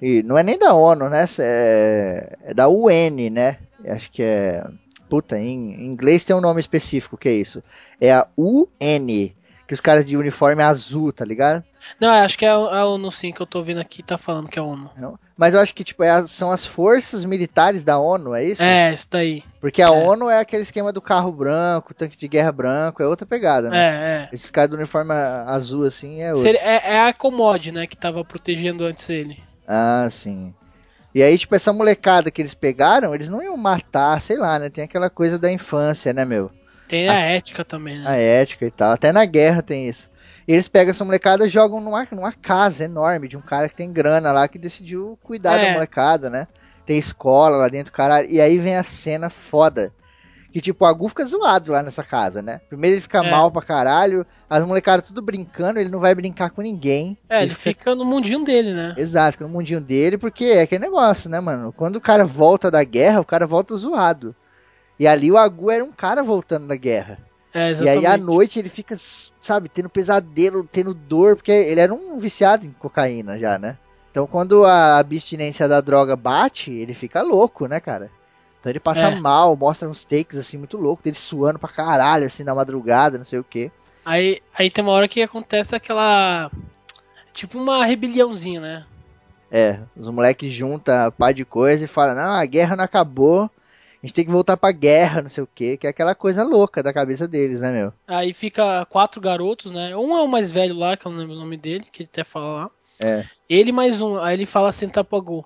E não é nem da ONU, né? É, é da UN, né? Acho que é. Puta, em inglês tem um nome específico, que é isso? É a UN. Que os caras de uniforme azul, tá ligado? Não, acho que é a a ONU sim que eu tô vendo aqui, tá falando que é a ONU. Não? Mas eu acho que, tipo, é são as forças militares da ONU, é isso? É, isso daí. Porque a É. ONU é aquele esquema do carro branco, tanque de guerra branco, é outra pegada, né? É, é. Esses caras do uniforme azul, assim, é outro. Seria- É, é a Comod, né, que tava protegendo antes ele. Ah, sim. E aí, tipo, essa molecada que eles pegaram, eles não iam matar, sei lá, né? Tem aquela coisa da infância, né, meu? Tem a ética também, né? A ética e tal. Até na guerra tem isso. E eles pegam essa molecada e jogam numa, numa casa enorme de um cara que tem grana lá que decidiu cuidar É. da molecada, né? Tem escola lá dentro, caralho. E aí vem a cena foda. Que tipo, o Agu fica zoado lá nessa casa, né? Primeiro ele fica É. mal pra caralho, as molecadas tudo brincando, ele não vai brincar com ninguém. É, ele fica no mundinho dele, né? Exato, fica no mundinho dele, porque é aquele negócio, né, mano? Quando o cara volta da guerra, o cara volta zoado. E ali o Agu era um cara voltando da guerra. É, E aí à noite ele fica, sabe, tendo pesadelo, tendo dor, porque ele era um viciado em cocaína já, né? Então quando a abstinência da droga bate, ele fica louco, né, cara? Então ele passa É. mal, mostra uns takes assim muito loucos, dele suando pra caralho, assim, na madrugada, não sei o que. Aí, aí tem uma hora que acontece aquela. Tipo uma rebeliãozinha, né? É, os moleques juntam pá de coisa e falam, não, a guerra não acabou, a gente tem que voltar pra guerra, não sei o que, que é aquela coisa louca da cabeça deles, né, meu? Aí fica quatro garotos, né? Um é o mais velho lá, que eu não lembro o nome dele, que ele até fala lá. É. Ele mais um. Aí ele fala assim, Tapagu.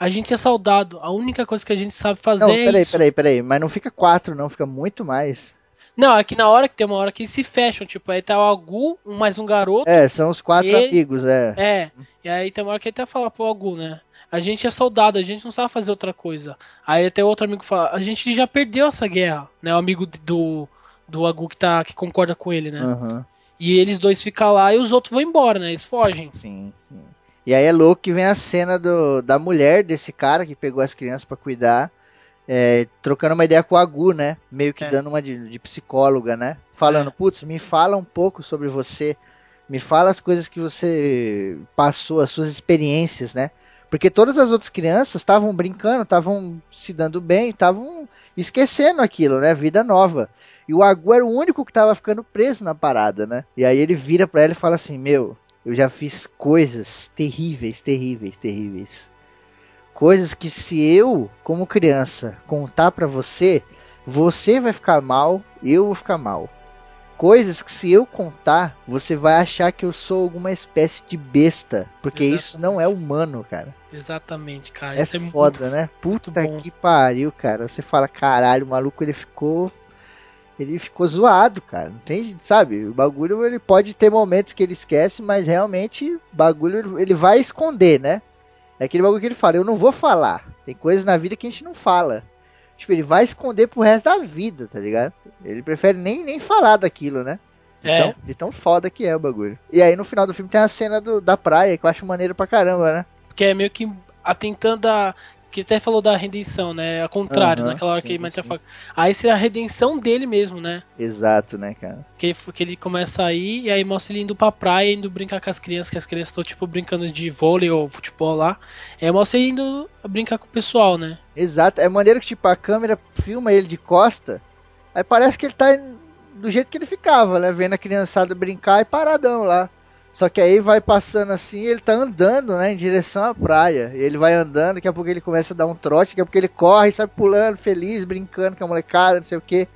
A gente é soldado, a única coisa que a gente sabe fazer Não, é peraí, isso. peraí, peraí, mas não fica quatro não, fica muito mais. Não, é que na hora que tem uma hora que eles se fecham, tipo, aí tá o Agu, um mais um garoto. É, são os quatro Ele- amigos, é. É, e aí tem uma hora que ele até fala pro Agu, né? A gente é soldado, a gente não sabe fazer outra coisa. Aí até outro amigo fala, a gente já perdeu essa guerra, né? O amigo do, do Agu que, tá, que concorda com ele, né? Aham, E eles dois ficam lá e os outros vão embora, né? Eles fogem. sim, sim. E aí é louco que vem a cena do, da mulher desse cara que pegou as crianças pra cuidar, é, trocando uma ideia com o Agu, né? Meio que É. dando uma de, de psicóloga, né? Falando, putz, me fala um pouco sobre você, me fala as coisas que você passou, as suas experiências, né? Porque todas as outras crianças estavam brincando, estavam se dando bem, estavam esquecendo aquilo, né? Vida nova. E o Agu era o único que tava ficando preso na parada, né? E aí ele vira pra ela e fala assim: Meu, eu já fiz coisas terríveis, terríveis, terríveis. Coisas que se eu, como criança, contar pra você, você vai ficar mal, eu vou ficar mal. Coisas que se eu contar, você vai achar que eu sou alguma espécie de besta. Porque isso não é humano, cara. Exatamente, cara. É Isso é foda, muito... né? Puta que pariu, cara. Você fala, caralho, o maluco ele ficou. Ele ficou zoado, cara. Não tem, sabe? O bagulho ele pode ter momentos que ele esquece, mas realmente o bagulho ele vai esconder, né? É aquele bagulho que ele fala, eu não vou falar. Tem coisas na vida que a gente não fala. Tipo, ele vai esconder pro resto da vida, tá ligado? Ele prefere nem, nem falar daquilo, né? É. Então, de tão foda que é o bagulho. E aí no final do filme tem a cena do, da praia, que eu acho maneiro pra caramba, né? Que é meio que atentando a que até falou da redenção, né? Ao contrário, Aham, naquela hora sim, que ele mete a faca. Aí seria a redenção dele mesmo, né? Exato, né, cara? Que, que ele começa a ir e aí mostra ele indo pra praia, indo brincar com as crianças, que as crianças estão tipo brincando de vôlei ou futebol lá. Aí mostra ele indo brincar com o pessoal, né? Exato. É maneiro que, tipo, a câmera filma ele de costa, aí parece que ele tá do jeito que ele ficava, né? Vendo a criançada brincar e paradão lá. Só que aí vai passando assim, ele tá andando, né, em direção à praia. E ele vai andando, daqui a pouco ele começa a dar um trote, daqui a pouco ele corre, sai pulando, feliz, brincando com a molecada, não sei o que.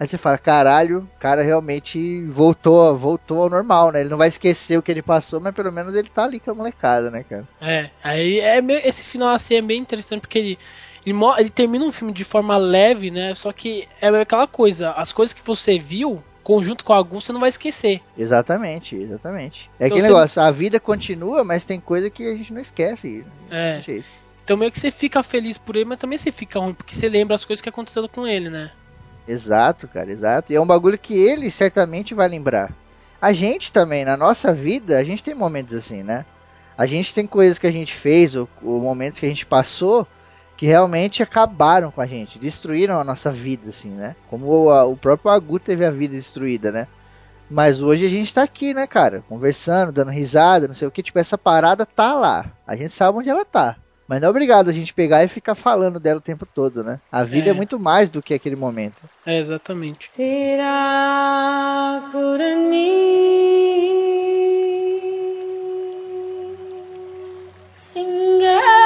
Aí você fala, caralho, o cara realmente voltou, voltou ao normal, né? Ele não vai esquecer o que ele passou, mas pelo menos ele tá ali com a molecada, né, cara? É, aí é meio- esse final assim é bem interessante porque ele, ele, ele termina um filme de forma leve, né? Só que é aquela coisa, as coisas que você viu, conjunto com a Gu, você não vai esquecer. Exatamente, exatamente. É Então aquele você- negócio, a vida continua, mas tem coisa que a gente não esquece. É. Gente, Então meio que você fica feliz por ele, mas também você fica ruim, porque você lembra as coisas que aconteceram com ele, né? Exato, cara, exato. E é um bagulho que ele certamente vai lembrar. A gente também, na nossa vida, a gente tem momentos assim, né? A gente tem coisas que a gente fez, ou, ou momentos que a gente passou, que realmente acabaram com a gente, destruíram a nossa vida, assim, né? Como o, a- o próprio Agu teve a vida destruída, né? Mas hoje a gente tá aqui, né, cara? Conversando, dando risada, não sei o que. Tipo, essa parada tá lá. A gente sabe onde ela tá. Mas não é obrigado a gente pegar e ficar falando dela o tempo todo, né? A vida é, É. muito mais do que aquele momento. É, exatamente. Singare